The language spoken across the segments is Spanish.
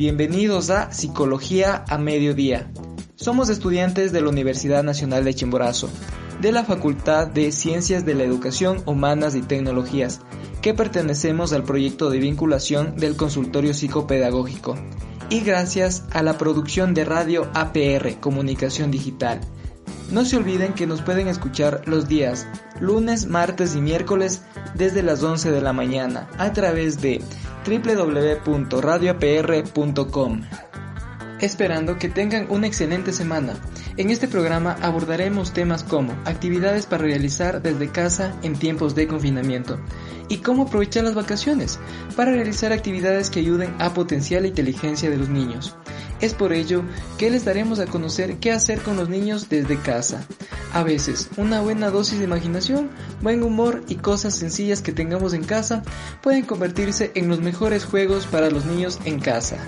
Bienvenidos a Psicología a Mediodía. Somos estudiantes de la Universidad Nacional de Chimborazo, de la Facultad de Ciencias de la Educación Humanas y Tecnologías, que pertenecemos al proyecto de vinculación del consultorio psicopedagógico, y gracias a la producción de Radio APR Comunicación Digital. No se olviden que nos pueden escuchar los días lunes, martes y miércoles desde las 11 de la mañana a través de www.radioapr.com. Esperando que tengan una excelente semana. En este programa abordaremos temas como actividades para realizar desde casa en tiempos de confinamiento y cómo aprovechar las vacaciones para realizar actividades que ayuden a potenciar la inteligencia de los niños. Es por ello que les daremos a conocer qué hacer con los niños desde casa. A veces, una buena dosis de imaginación, buen humor y cosas sencillas que tengamos en casa pueden convertirse en los mejores juegos para los niños en casa.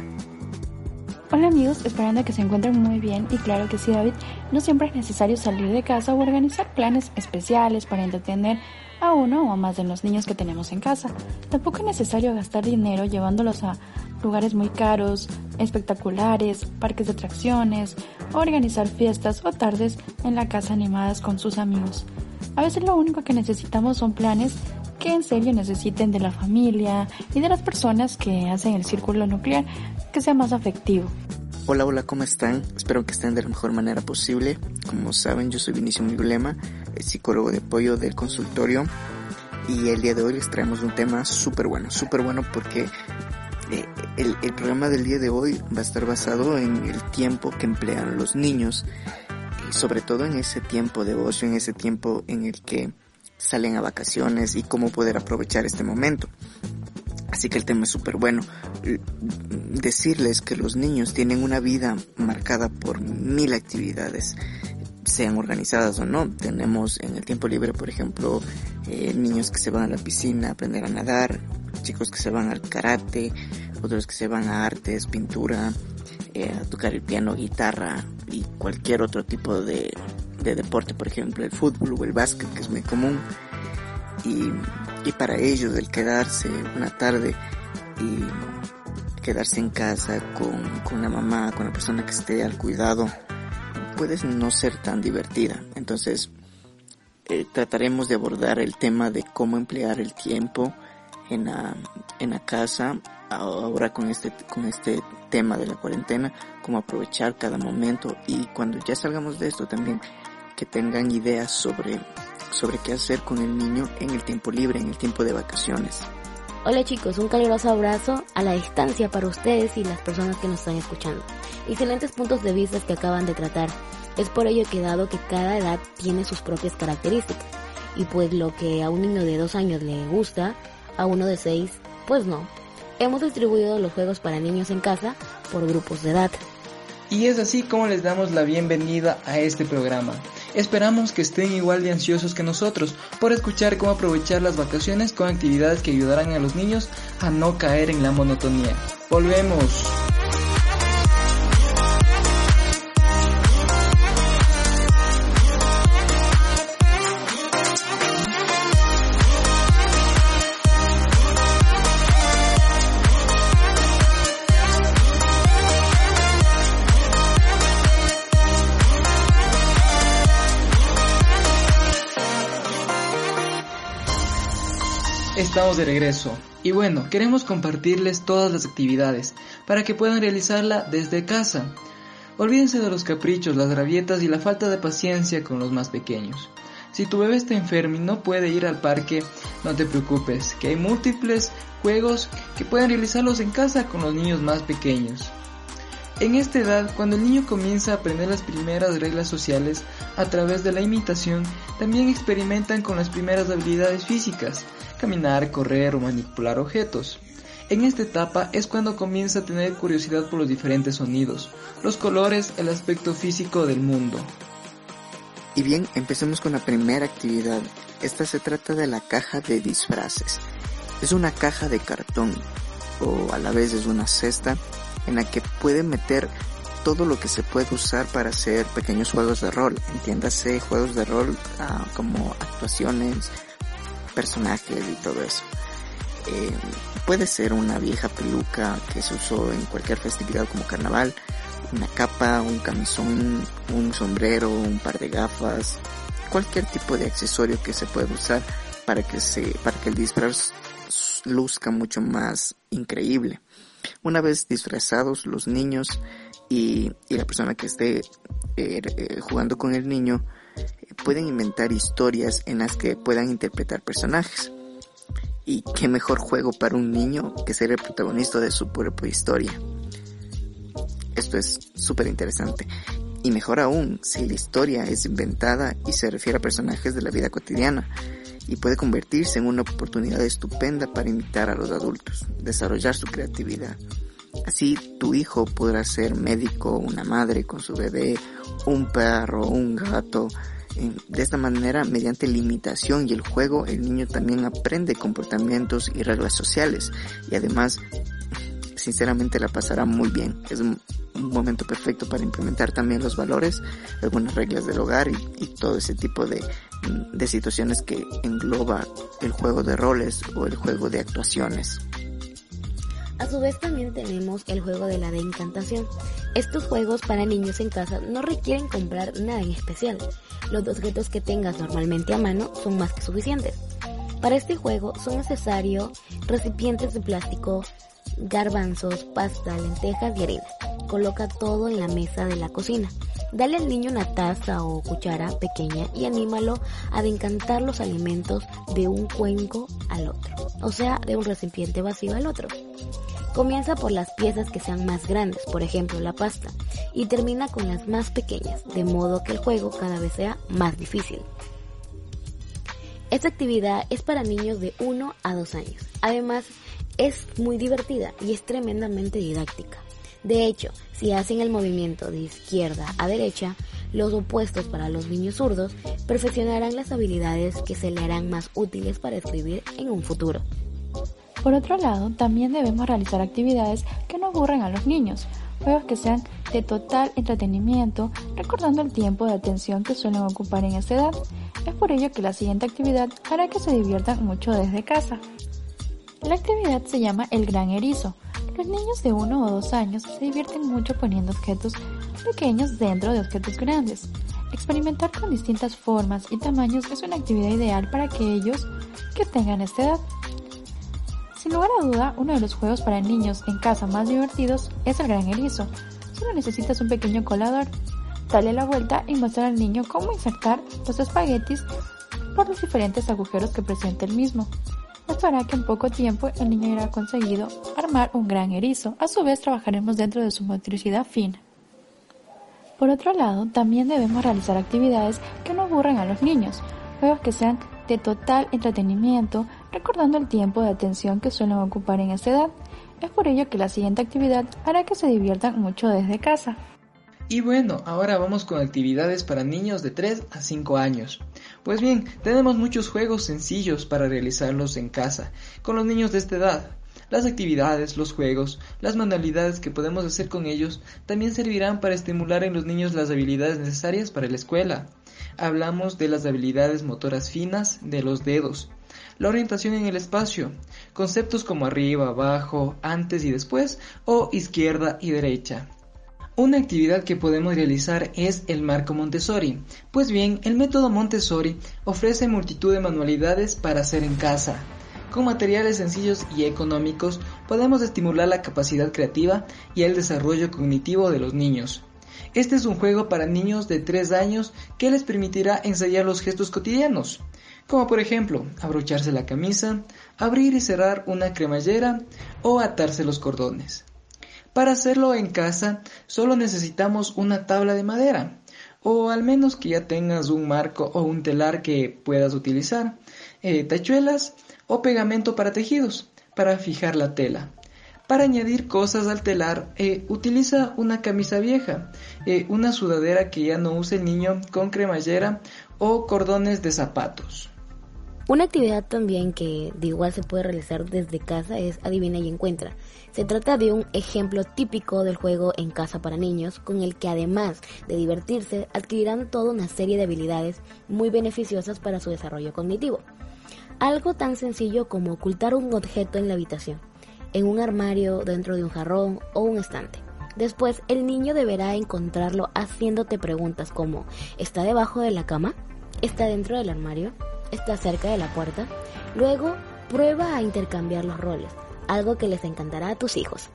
Hola amigos, esperando que se encuentren muy bien y claro que sí David, no siempre es necesario salir de casa o organizar planes especiales para entretener a uno o más de los niños que tenemos en casa. Tampoco es necesario gastar dinero llevándolos a lugares muy caros, espectaculares, parques de atracciones, organizar fiestas o tardes en la casa animadas con sus amigos. A veces lo único que necesitamos son planes que en serio necesiten de la familia y de las personas que hacen el círculo nuclear que sea más afectivo. Hola, hola, ¿cómo están? Espero que estén de la mejor manera posible. Como saben, yo soy Vinicio Migulema, el psicólogo de apoyo del consultorio. Y el día de hoy les traemos un tema súper bueno, súper bueno porque eh, el, el, programa del día de hoy va a estar basado en el tiempo que emplean los niños y sobre todo en ese tiempo de ocio, en ese tiempo en el que salen a vacaciones y cómo poder aprovechar este momento. Así que el tema es súper bueno. Decirles que los niños tienen una vida marcada por mil actividades, sean organizadas o no. Tenemos en el tiempo libre, por ejemplo, eh, niños que se van a la piscina a aprender a nadar, chicos que se van al karate, otros que se van a artes, pintura, eh, tocar el piano, guitarra y cualquier otro tipo de, de deporte, por ejemplo el fútbol o el básquet, que es muy común. Y, y para ellos el quedarse una tarde y quedarse en casa con, con la mamá, con la persona que esté al cuidado, puede no ser tan divertida. Entonces, eh, trataremos de abordar el tema de cómo emplear el tiempo en la, en la casa ahora con este, con este tema de la cuarentena, cómo aprovechar cada momento y cuando ya salgamos de esto también que tengan ideas sobre, sobre qué hacer con el niño en el tiempo libre, en el tiempo de vacaciones. Hola chicos, un caluroso abrazo a la distancia para ustedes y las personas que nos están escuchando. Excelentes puntos de vista que acaban de tratar. Es por ello que dado que cada edad tiene sus propias características y pues lo que a un niño de dos años le gusta, a uno de seis, pues no. Hemos distribuido los juegos para niños en casa por grupos de edad. Y es así como les damos la bienvenida a este programa. Esperamos que estén igual de ansiosos que nosotros por escuchar cómo aprovechar las vacaciones con actividades que ayudarán a los niños a no caer en la monotonía. Volvemos. Estamos de regreso y bueno, queremos compartirles todas las actividades para que puedan realizarla desde casa. Olvídense de los caprichos, las rabietas y la falta de paciencia con los más pequeños. Si tu bebé está enfermo y no puede ir al parque, no te preocupes, que hay múltiples juegos que pueden realizarlos en casa con los niños más pequeños. En esta edad, cuando el niño comienza a aprender las primeras reglas sociales a través de la imitación, también experimentan con las primeras habilidades físicas, caminar, correr o manipular objetos. En esta etapa es cuando comienza a tener curiosidad por los diferentes sonidos, los colores, el aspecto físico del mundo. Y bien, empecemos con la primera actividad. Esta se trata de la caja de disfraces. Es una caja de cartón o a la vez es una cesta en la que puede meter todo lo que se puede usar para hacer pequeños juegos de rol. Entiéndase juegos de rol ah, como actuaciones, personajes y todo eso. Eh, puede ser una vieja peluca que se usó en cualquier festividad como carnaval, una capa, un camisón, un sombrero, un par de gafas, cualquier tipo de accesorio que se pueda usar para que se, para que el disfraz luzca mucho más increíble. Una vez disfrazados los niños y, y la persona que esté eh, eh, jugando con el niño, pueden inventar historias en las que puedan interpretar personajes. Y qué mejor juego para un niño que ser el protagonista de su propia historia. Esto es súper interesante. Y mejor aún, si la historia es inventada y se refiere a personajes de la vida cotidiana, y puede convertirse en una oportunidad estupenda para imitar a los adultos, desarrollar su creatividad. Así tu hijo podrá ser médico, una madre con su bebé, un perro, un gato. De esta manera, mediante la imitación y el juego, el niño también aprende comportamientos y reglas sociales y además, sinceramente, la pasará muy bien. Es un, momento perfecto para implementar también los valores, algunas reglas del hogar y, todo ese tipo de, de situaciones que engloba el juego de roles o el juego de actuaciones. A su vez también tenemos el juego de la de encantación. Estos juegos para niños en casa no requieren comprar nada en especial. Los objetos que tengas normalmente a mano son más que suficientes. Para este juego son necesarios recipientes de plástico, garbanzos, pasta, lentejas y harina. Coloca todo en la mesa de la cocina. Dale al niño una taza o cuchara pequeña y anímalo a decantar los alimentos de un cuenco al otro, o sea, de un recipiente vacío al otro. Comienza por las piezas que sean más grandes, por ejemplo la pasta, y termina con las más pequeñas, de modo que el juego cada vez sea más difícil. Esta actividad es para niños de 1 a 2 años. Además, es muy divertida y es tremendamente didáctica. De hecho, si hacen el movimiento de izquierda a derecha, los opuestos para los niños zurdos perfeccionarán las habilidades que se le harán más útiles para escribir en un futuro. Por otro lado, también debemos realizar actividades que no aburren a los niños, juegos que sean de total entretenimiento, recordando el tiempo de atención que suelen ocupar en esta edad. Es por ello que la siguiente actividad hará que se diviertan mucho desde casa. La actividad se llama El Gran Erizo. Los niños de uno o dos años se divierten mucho poniendo objetos pequeños dentro de objetos grandes. Experimentar con distintas formas y tamaños es una actividad ideal para aquellos que tengan esta edad. Sin lugar a duda, uno de los juegos para niños en casa más divertidos es el gran erizo. Solo necesitas un pequeño colador. Dale la vuelta y muestra al niño cómo insertar los espaguetis por los diferentes agujeros que presenta el mismo. Esto hará que en poco tiempo el niño habrá conseguido armar un gran erizo. A su vez trabajaremos dentro de su motricidad fina. Por otro lado, también debemos realizar actividades que no aburren a los niños, juegos que sean de total entretenimiento, recordando el tiempo de atención que suelen ocupar en esta edad. Es por ello que la siguiente actividad hará que se diviertan mucho desde casa. Y bueno, ahora vamos con actividades para niños de 3 a 5 años. Pues bien, tenemos muchos juegos sencillos para realizarlos en casa, con los niños de esta edad. Las actividades, los juegos, las manualidades que podemos hacer con ellos también servirán para estimular en los niños las habilidades necesarias para la escuela. Hablamos de las habilidades motoras finas de los dedos, la orientación en el espacio, conceptos como arriba, abajo, antes y después o izquierda y derecha. Una actividad que podemos realizar es el marco Montessori. Pues bien, el método Montessori ofrece multitud de manualidades para hacer en casa. Con materiales sencillos y económicos podemos estimular la capacidad creativa y el desarrollo cognitivo de los niños. Este es un juego para niños de 3 años que les permitirá ensayar los gestos cotidianos, como por ejemplo abrocharse la camisa, abrir y cerrar una cremallera o atarse los cordones. Para hacerlo en casa solo necesitamos una tabla de madera, o al menos que ya tengas un marco o un telar que puedas utilizar, eh, tachuelas o pegamento para tejidos, para fijar la tela. Para añadir cosas al telar, eh, utiliza una camisa vieja, eh, una sudadera que ya no use el niño con cremallera o cordones de zapatos. Una actividad también que de igual se puede realizar desde casa es Adivina y Encuentra. Se trata de un ejemplo típico del juego en casa para niños, con el que además de divertirse, adquirirán toda una serie de habilidades muy beneficiosas para su desarrollo cognitivo. Algo tan sencillo como ocultar un objeto en la habitación, en un armario, dentro de un jarrón o un estante. Después, el niño deberá encontrarlo haciéndote preguntas como ¿está debajo de la cama? ¿Está dentro del armario? ¿Está cerca de la puerta? Luego, prueba a intercambiar los roles, algo que les encantará a tus hijos.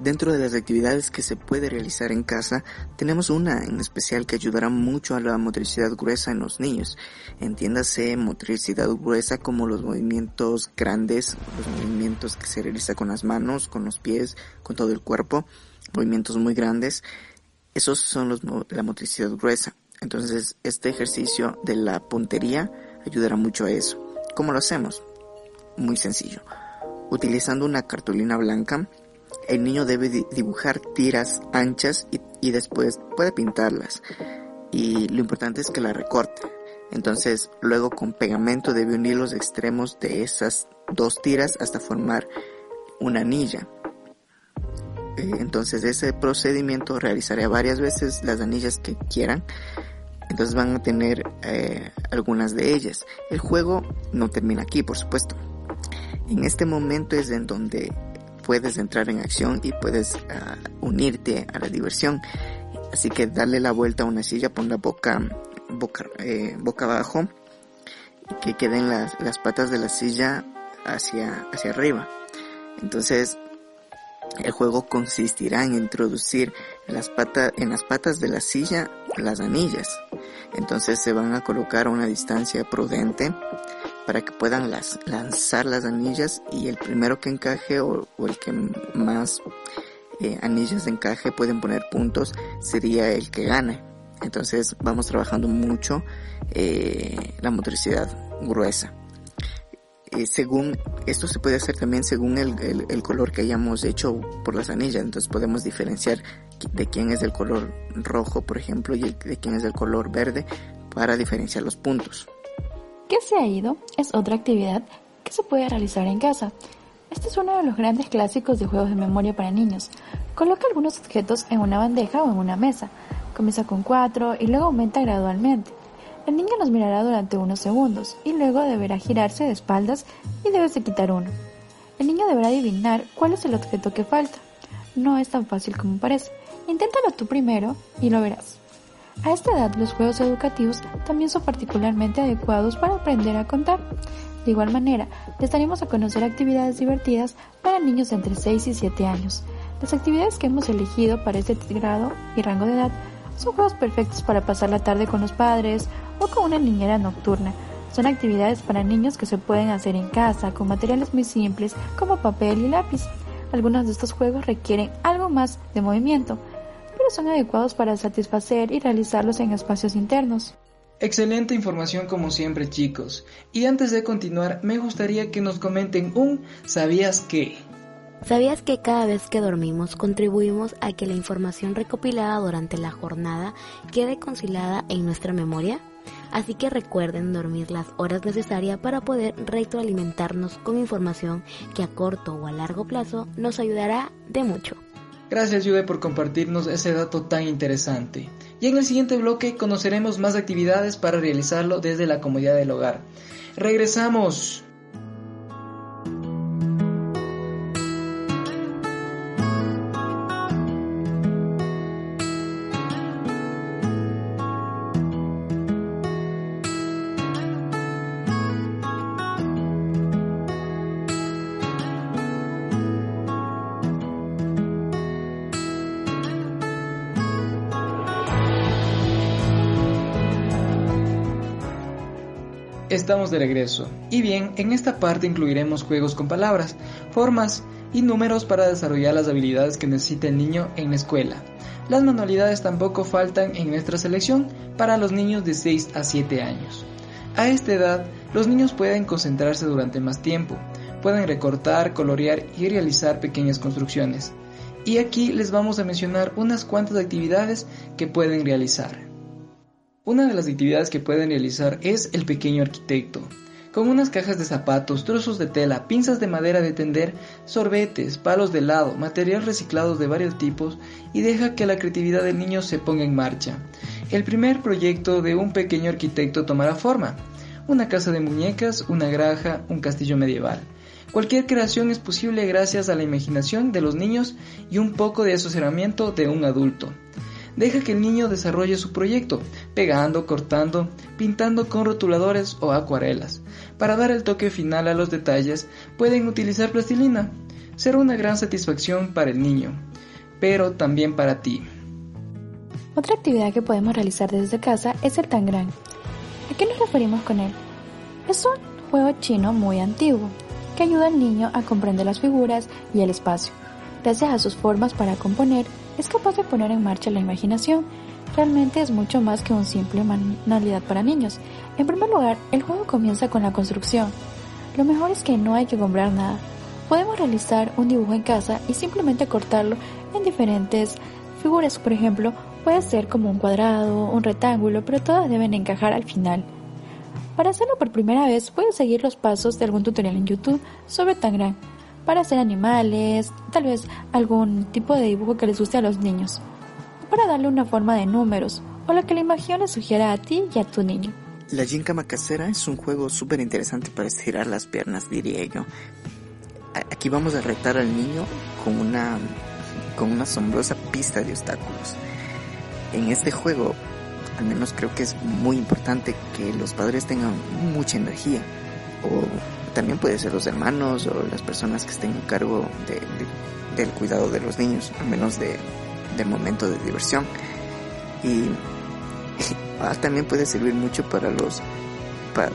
Dentro de las actividades que se puede realizar en casa, tenemos una en especial que ayudará mucho a la motricidad gruesa en los niños. Entiéndase motricidad gruesa como los movimientos grandes, los movimientos que se realiza con las manos, con los pies, con todo el cuerpo, movimientos muy grandes. Esos son la motricidad gruesa. Entonces, este ejercicio de la puntería ayudará mucho a eso. ¿Cómo lo hacemos? Muy sencillo. Utilizando una cartulina blanca, el niño debe dibujar tiras anchas y, después puede pintarlas. Y lo importante es que la recorte. Entonces, luego con pegamento debe unir los extremos de esas dos tiras hasta formar una anilla. Eh, entonces, ese procedimiento realizaré varias veces las anillas que quieran. Entonces van a tener eh, algunas de ellas. El juego no termina aquí, por supuesto. En este momento es en donde puedes entrar en acción y puedes ah, unirte a la diversión. Así que darle la vuelta a una silla, pon la boca, boca, eh, boca abajo que queden las, las patas de la silla hacia, hacia arriba. Entonces, el juego consistirá en introducir las, patas, en las patas de la silla las anillas. Entonces se van a colocar a una distancia prudente para que puedan las, lanzar las anillas y el primero que encaje o, el que más eh, anillas de encaje pueden poner puntos sería el que gane. Entonces vamos trabajando mucho eh, la motricidad gruesa. Eh, según esto se puede hacer también según el, el, color que hayamos hecho por las anillas entonces podemos diferenciar de quién es el color rojo por ejemplo y de quién es el color verde para diferenciar los puntos ¿Qué se ha ido? Es otra actividad que se puede realizar en casa. Este es uno de los grandes clásicos de juegos de memoria para niños. Coloca algunos objetos en una bandeja o en una mesa. Comienza con cuatro y luego aumenta gradualmente. El niño los mirará durante unos segundos y luego deberá girarse de espaldas y debes de quitar uno. El niño deberá adivinar cuál es el objeto que falta. No es tan fácil como parece. Inténtalo tú primero y lo verás. A esta edad los juegos educativos también son particularmente adecuados para aprender a contar. De igual manera, les daremos a conocer actividades divertidas para niños de entre 6 y 7 años. Las actividades que hemos elegido para este grado y rango de edad son juegos perfectos para pasar la tarde con los padres o con una niñera nocturna. Son actividades para niños que se pueden hacer en casa con materiales muy simples como papel y lápiz. Algunos de estos juegos requieren algo más de movimiento, son adecuados para satisfacer y realizarlos en espacios internos. Excelente información como siempre chicos. Y antes de continuar, me gustaría que nos comenten un ¿sabías qué? ¿Sabías que cada vez que dormimos contribuimos a que la información recopilada durante la jornada quede conciliada en nuestra memoria? Así que recuerden dormir las horas necesarias para poder retroalimentarnos con información que a corto o a largo plazo nos ayudará de mucho. Gracias Juve por compartirnos ese dato tan interesante. Y en el siguiente bloque conoceremos más actividades para realizarlo desde la comodidad del hogar. Regresamos. Estamos de regreso. Y bien, en esta parte incluiremos juegos con palabras, formas y números para desarrollar las habilidades que necesita el niño en la escuela. Las manualidades tampoco faltan en nuestra selección para los niños de 6 a 7 años. A esta edad, los niños pueden concentrarse durante más tiempo, pueden recortar, colorear y realizar pequeñas construcciones. Y aquí les vamos a mencionar unas cuantas actividades que pueden realizar. Una de las actividades que pueden realizar es el pequeño arquitecto, con unas cajas de zapatos, trozos de tela, pinzas de madera de tender, sorbetes, palos de helado, material reciclado de varios tipos y deja que la creatividad del niño se ponga en marcha. El primer proyecto de un pequeño arquitecto tomará forma. una casa de muñecas, una granja, un castillo medieval. Cualquier creación es posible gracias a la imaginación de los niños y un poco de asesoramiento de un adulto. Deja que el niño desarrolle su proyecto, pegando, cortando, pintando con rotuladores o acuarelas. Para dar el toque final a los detalles, pueden utilizar plastilina. Será una gran satisfacción para el niño, pero también para ti. Otra actividad que podemos realizar desde casa es el Tangram. ¿A qué nos referimos con él? Es un juego chino muy antiguo que ayuda al niño a comprender las figuras y el espacio. Gracias a sus formas para componer, es capaz de poner en marcha la imaginación. Realmente es mucho más que un simple manualidad para niños. En primer lugar, el juego comienza con la construcción. Lo mejor es que no hay que comprar nada. Podemos realizar un dibujo en casa y simplemente cortarlo en diferentes figuras. Por ejemplo, puede ser como un cuadrado, un rectángulo, pero todas deben encajar al final. Para hacerlo por primera vez, puedes seguir los pasos de algún tutorial en YouTube sobre Tangram para hacer animales, tal vez algún tipo de dibujo que les guste a los niños, para darle una forma de números o lo que la imaginación le sugiera a ti y a tu niño. La gincama casera es un juego súper interesante para estirar las piernas, diría yo. Aquí vamos a retar al niño con una, con una asombrosa pista de obstáculos. En este juego, al menos creo que es muy importante que los padres tengan mucha energía o también puede ser los hermanos o las personas que estén en cargo del cuidado de los niños, al menos de, del momento de diversión. Y, ah, también puede servir mucho para los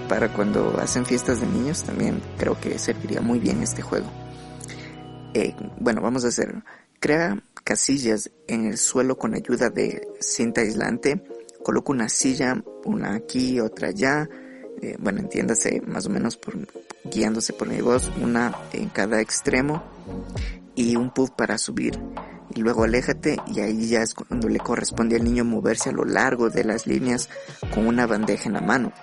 para cuando hacen fiestas de niños también creo que serviría muy bien este juego. Eh, bueno, vamos a hacer. Crea casillas en el suelo con ayuda de cinta aislante. Coloca una silla, una aquí, otra allá eh, bueno, entiéndase más o menos por, guiándose por mi voz, una en cada extremo y un puff para subir. Y luego aléjate y ahí ya es cuando le corresponde al niño moverse a lo largo de las líneas con una bandeja en la mano.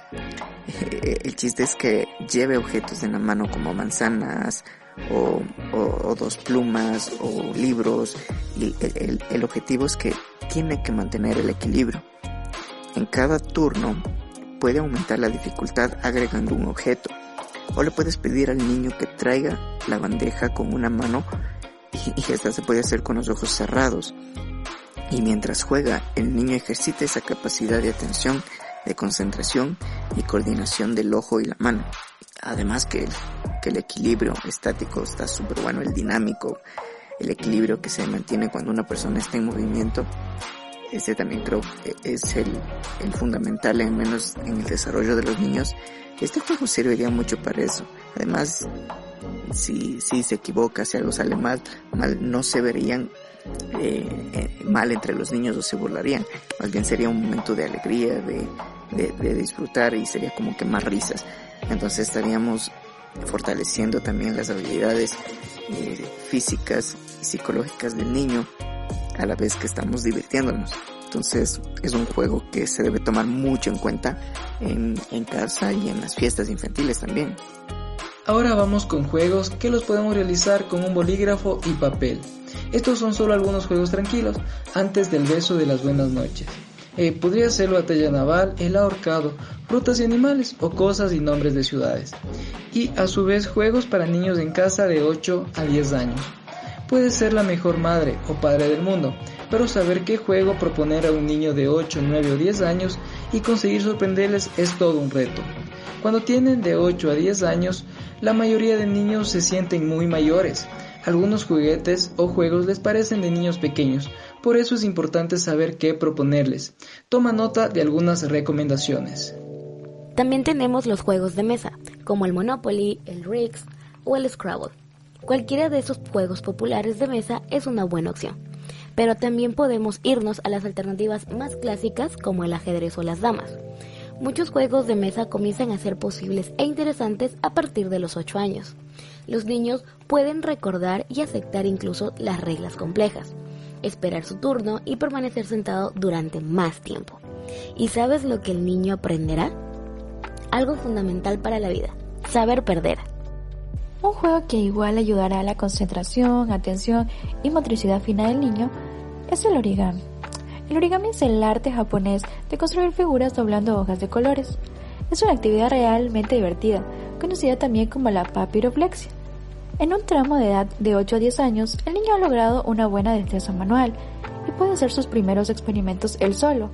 Eh, el chiste es que lleve objetos en la mano como manzanas o, dos plumas o libros y el, el objetivo es que tiene que mantener el equilibrio. En cada turno puede aumentar la dificultad agregando un objeto. O le puedes pedir al niño que traiga la bandeja con una mano y, esta se puede hacer con los ojos cerrados. Y mientras juega, el niño ejercita esa capacidad de atención, de concentración y coordinación del ojo y la mano. Además que, que el equilibrio estático está súper bueno, el dinámico, el equilibrio que se mantiene cuando una persona está en movimiento este también creo que es el, el fundamental, en menos en el desarrollo de los niños. Este juego serviría mucho para eso. Además, si, si se equivoca, si algo sale mal, mal no se verían eh, eh, mal entre los niños o se burlarían. Más bien sería un momento de alegría, de, de, disfrutar y sería como que más risas. Entonces estaríamos fortaleciendo también las habilidades eh, físicas y psicológicas del niño a la vez que estamos divirtiéndonos. Entonces es un juego que se debe tomar mucho en cuenta en, en casa y en las fiestas infantiles también. Ahora vamos con juegos que los podemos realizar con un bolígrafo y papel. Estos son solo algunos juegos tranquilos antes del beso de las buenas noches. Eh, podría ser la batalla naval, el ahorcado, frutas y animales o cosas y nombres de ciudades. Y a su vez juegos para niños en casa de 8 a 10 años. Puede ser la mejor madre o padre del mundo, pero saber qué juego proponer a un niño de 8, 9 o 10 años y conseguir sorprenderles es todo un reto. Cuando tienen de 8 a 10 años, la mayoría de niños se sienten muy mayores. Algunos juguetes o juegos les parecen de niños pequeños, por eso es importante saber qué proponerles. Toma nota de algunas recomendaciones. También tenemos los juegos de mesa, como el Monopoly, el Rigs o el Scrabble. Cualquiera de esos juegos populares de mesa es una buena opción. Pero también podemos irnos a las alternativas más clásicas como el ajedrez o las damas. Muchos juegos de mesa comienzan a ser posibles e interesantes a partir de los 8 años. Los niños pueden recordar y aceptar incluso las reglas complejas, esperar su turno y permanecer sentado durante más tiempo. ¿Y sabes lo que el niño aprenderá? Algo fundamental para la vida, saber perder. Un juego que igual ayudará a la concentración, atención y motricidad fina del niño es el origami. El origami es el arte japonés de construir figuras doblando hojas de colores. Es una actividad realmente divertida, conocida también como la papiroflexia. En un tramo de edad de 8 a 10 años, el niño ha logrado una buena destreza manual y puede hacer sus primeros experimentos él solo.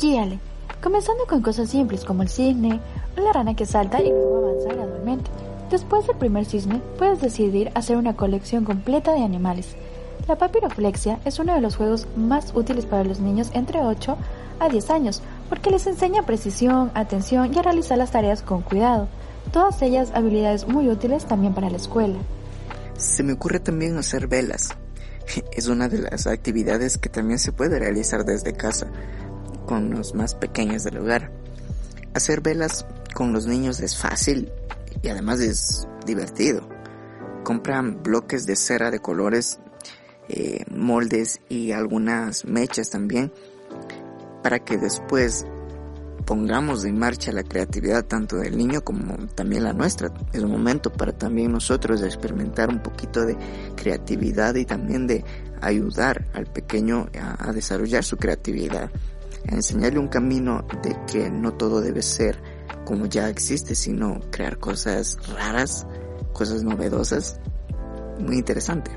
Guíale, comenzando con cosas simples como el cisne o la rana que salta y luego avanza gradualmente. Después del primer cisne, puedes decidir hacer una colección completa de animales. La papiroflexia es uno de los juegos más útiles para los niños entre 8 a 10 años, porque les enseña precisión, atención y a realizar las tareas con cuidado. Todas ellas habilidades muy útiles también para la escuela. Se me ocurre también hacer velas. Es una de las actividades que también se puede realizar desde casa, con los más pequeños del hogar. Hacer velas con los niños es fácil y además es divertido. Compran bloques de cera de colores, eh, moldes y algunas mechas también para que después pongamos en marcha la creatividad tanto del niño como también la nuestra. Es momento para también nosotros experimentar un poquito de creatividad y también de ayudar al pequeño a, a desarrollar su creatividad, a enseñarle un camino de que no todo debe ser como ya existe, sino crear cosas raras, cosas novedosas. Muy interesante.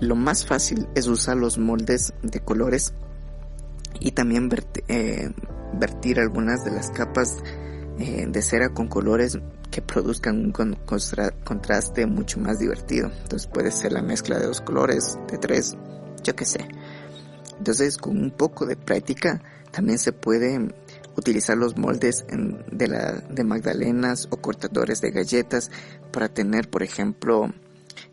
Lo más fácil es usar los moldes de colores y también eh, vertir algunas de las capas eh, de cera con colores que produzcan un contraste mucho más divertido. Entonces puede ser la mezcla de dos colores, de tres, yo qué sé. Entonces con un poco de práctica también se puede utilizar los moldes de, la, de magdalenas o cortadores de galletas para tener, por ejemplo,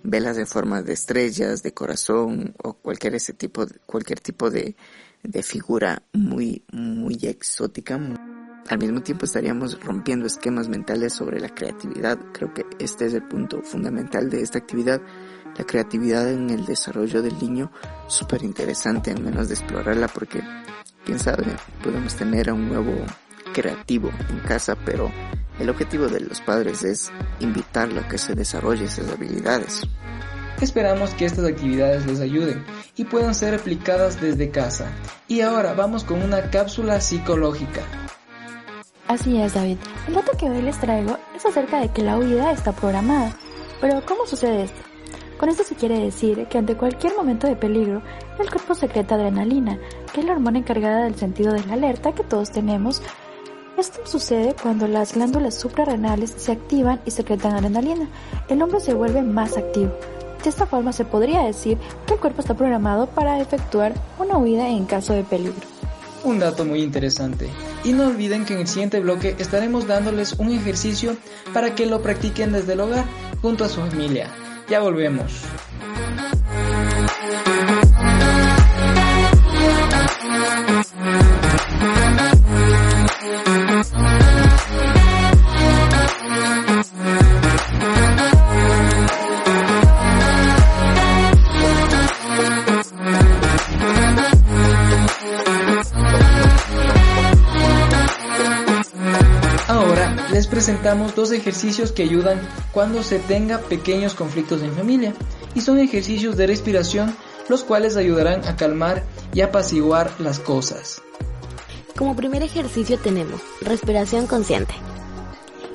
velas de forma de estrellas, de corazón o cualquier ese tipo, cualquier tipo de, de figura muy, muy exótica. Al mismo tiempo estaríamos rompiendo esquemas mentales sobre la creatividad. Creo que este es el punto fundamental de esta actividad. La creatividad en el desarrollo del niño, súper interesante al menos de explorarla porque, quién sabe, podemos tener a un nuevo creativo en casa, pero el objetivo de los padres es invitarlo a que se desarrolle esas habilidades. Esperamos que estas actividades les ayuden y puedan ser aplicadas desde casa. Y ahora vamos con una cápsula psicológica. Así es, David. El dato que hoy les traigo es acerca de que la huida está programada. Pero ¿cómo sucede esto? Con esto se quiere decir que ante cualquier momento de peligro, el cuerpo secreta adrenalina, que es la hormona encargada del sentido de la alerta que todos tenemos. Esto sucede cuando las glándulas suprarrenales se activan y secretan adrenalina. El hombre se vuelve más activo, de esta forma se podría decir que el cuerpo está programado para efectuar una huida en caso de peligro. Un dato muy interesante. Y no olviden que en el siguiente bloque estaremos dándoles un ejercicio para que lo practiquen desde el hogar junto a su familia. Ya volvemos. Presentamos dos ejercicios que ayudan cuando se tenga pequeños conflictos en familia y son ejercicios de respiración los cuales ayudarán a calmar y apaciguar las cosas. Como primer ejercicio tenemos respiración consciente.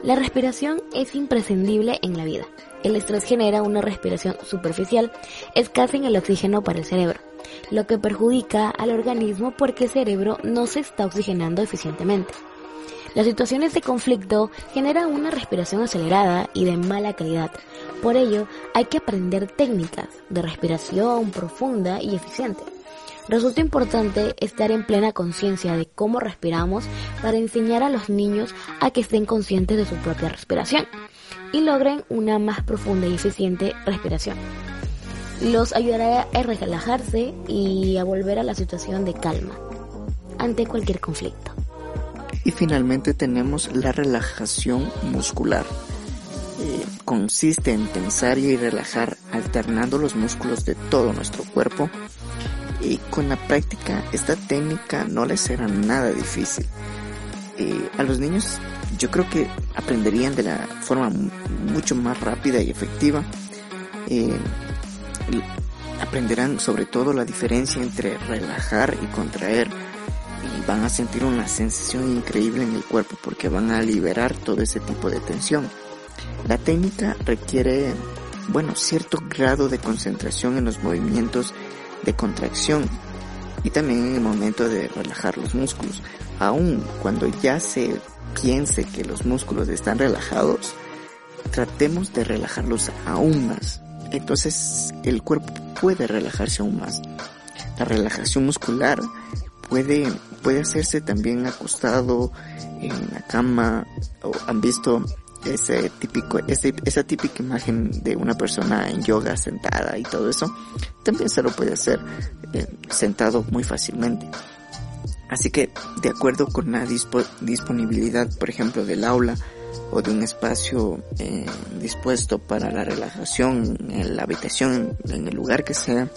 La respiración es imprescindible en la vida. El estrés genera una respiración superficial, escasa en el oxígeno para el cerebro, lo que perjudica al organismo porque el cerebro no se está oxigenando eficientemente. Las situaciones de conflicto generan una respiración acelerada y de mala calidad. Por ello, hay que aprender técnicas de respiración profunda y eficiente. Resulta importante estar en plena conciencia de cómo respiramos para enseñar a los niños a que estén conscientes de su propia respiración y logren una más profunda y eficiente respiración. Los ayudará a relajarse y a volver a la situación de calma ante cualquier conflicto. Y finalmente tenemos la relajación muscular. Eh, consiste en tensar y relajar alternando los músculos de todo nuestro cuerpo. Y con la práctica esta técnica no les será nada difícil. Eh, a los niños yo creo que aprenderían de la forma mucho más rápida y efectiva. Eh, aprenderán sobre todo la diferencia entre relajar y contraer van a sentir una sensación increíble en el cuerpo porque van a liberar todo ese tipo de tensión. La técnica requiere, bueno, cierto grado de concentración en los movimientos de contracción y también en el momento de relajar los músculos. Aun cuando ya se piense que los músculos están relajados, tratemos de relajarlos aún más. Entonces el cuerpo puede relajarse aún más. La relajación muscular puede, puede hacerse también acostado en la cama o han visto ese típico, ese, esa típica imagen de una persona en yoga sentada y todo eso, también se lo puede hacer eh, sentado muy fácilmente. Así que, de acuerdo con la disponibilidad, por ejemplo, del aula o de un espacio eh, dispuesto para la relajación en la habitación, en el lugar que sea,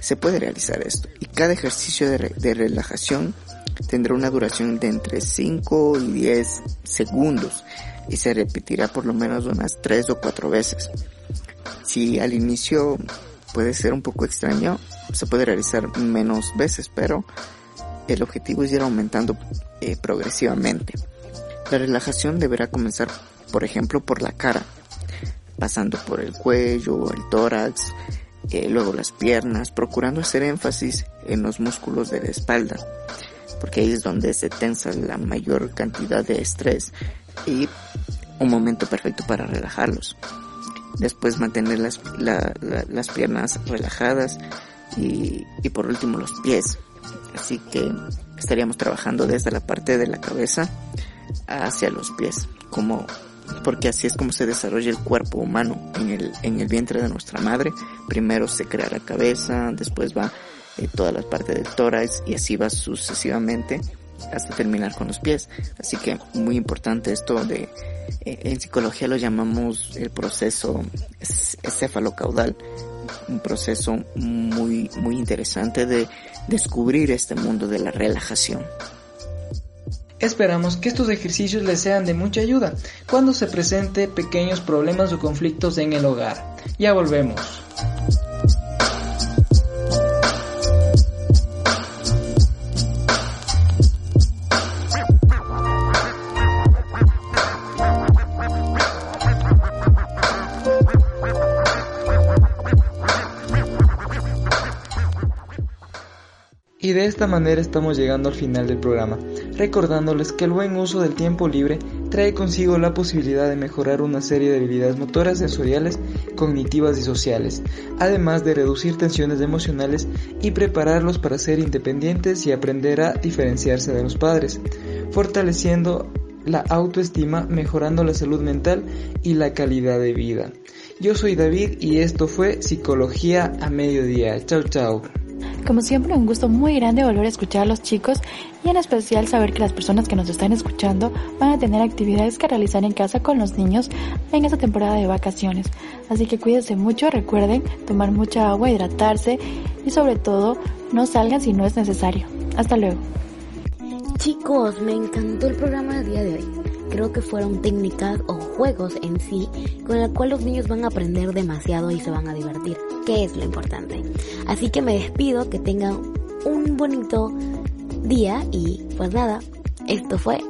se puede realizar esto. Y cada ejercicio de, relajación tendrá una duración de entre 5 y 10 segundos y se repetirá por lo menos unas 3 o 4 veces. Si al inicio puede ser un poco extraño, se puede realizar menos veces, pero el objetivo es ir aumentando eh, progresivamente. La relajación deberá comenzar, por ejemplo, por la cara, pasando por el cuello, el tórax, eh, luego las piernas, procurando hacer énfasis en los músculos de la espalda, porque ahí es donde se tensa la mayor cantidad de estrés y un momento perfecto para relajarlos. Después mantener las, las piernas relajadas y, y por último los pies. Así que estaríamos trabajando desde la parte de la cabeza hacia los pies, como porque así es como se desarrolla el cuerpo humano en el, en el vientre de nuestra madre. Primero se crea la cabeza, después va eh, toda la parte del tórax y así va sucesivamente hasta terminar con los pies. Así que muy importante esto de, eh, en psicología lo llamamos el proceso cefalocaudal, un proceso muy, muy interesante de descubrir este mundo de la relajación. Esperamos que estos ejercicios les sean de mucha ayuda cuando se presente pequeños problemas o conflictos en el hogar. Ya volvemos. Y de esta manera estamos llegando al final del programa, recordándoles que el buen uso del tiempo libre trae consigo la posibilidad de mejorar una serie de habilidades motoras, sensoriales, cognitivas y sociales, además de reducir tensiones emocionales y prepararlos para ser independientes y aprender a diferenciarse de los padres, fortaleciendo la autoestima, mejorando la salud mental y la calidad de vida. Yo soy David y esto fue Psicología a Mediodía. Chao, chao. Como siempre, un gusto muy grande volver a escuchar a los chicos y en especial saber que las personas que nos están escuchando van a tener actividades que realizar en casa con los niños en esta temporada de vacaciones. Así que cuídense mucho, recuerden tomar mucha agua, hidratarse y sobre todo no salgan si no es necesario. Hasta luego. Chicos, me encantó el programa del día de hoy creo que fueron técnicas o juegos en sí con el cual los niños van a aprender demasiado y se van a divertir, que es lo importante. Así que me despido, que tengan un bonito día y pues nada, esto fue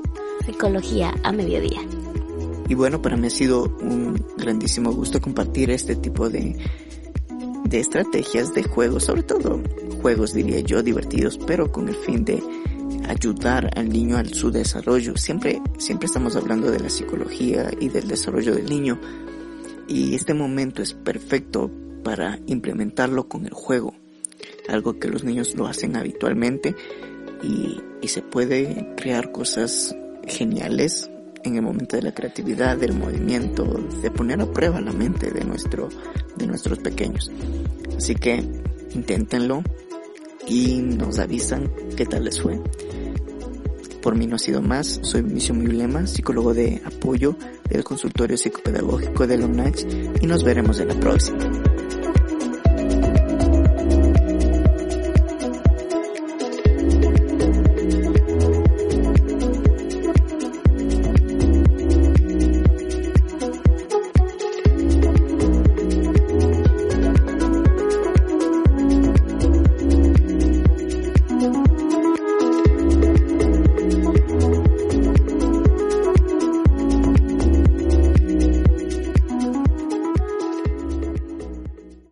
Psicología a Mediodía. Y bueno, para mí ha sido un grandísimo gusto compartir este tipo de, de estrategias de juegos, sobre todo juegos diría yo divertidos, pero con el fin de ayudar al niño a su desarrollo. Siempre, siempre estamos hablando de la psicología y del desarrollo del niño. Y este momento es perfecto para implementarlo con el juego. Algo que los niños lo hacen habitualmente y, y se puede crear cosas geniales en el momento de la creatividad, del movimiento, de poner a prueba la mente de nuestro, de nuestros pequeños. Así que inténtenlo y nos avisan qué tal les fue. Por mí no ha sido más, soy Vinicio Miulema, psicólogo de apoyo del consultorio psicopedagógico de la y nos veremos en la próxima.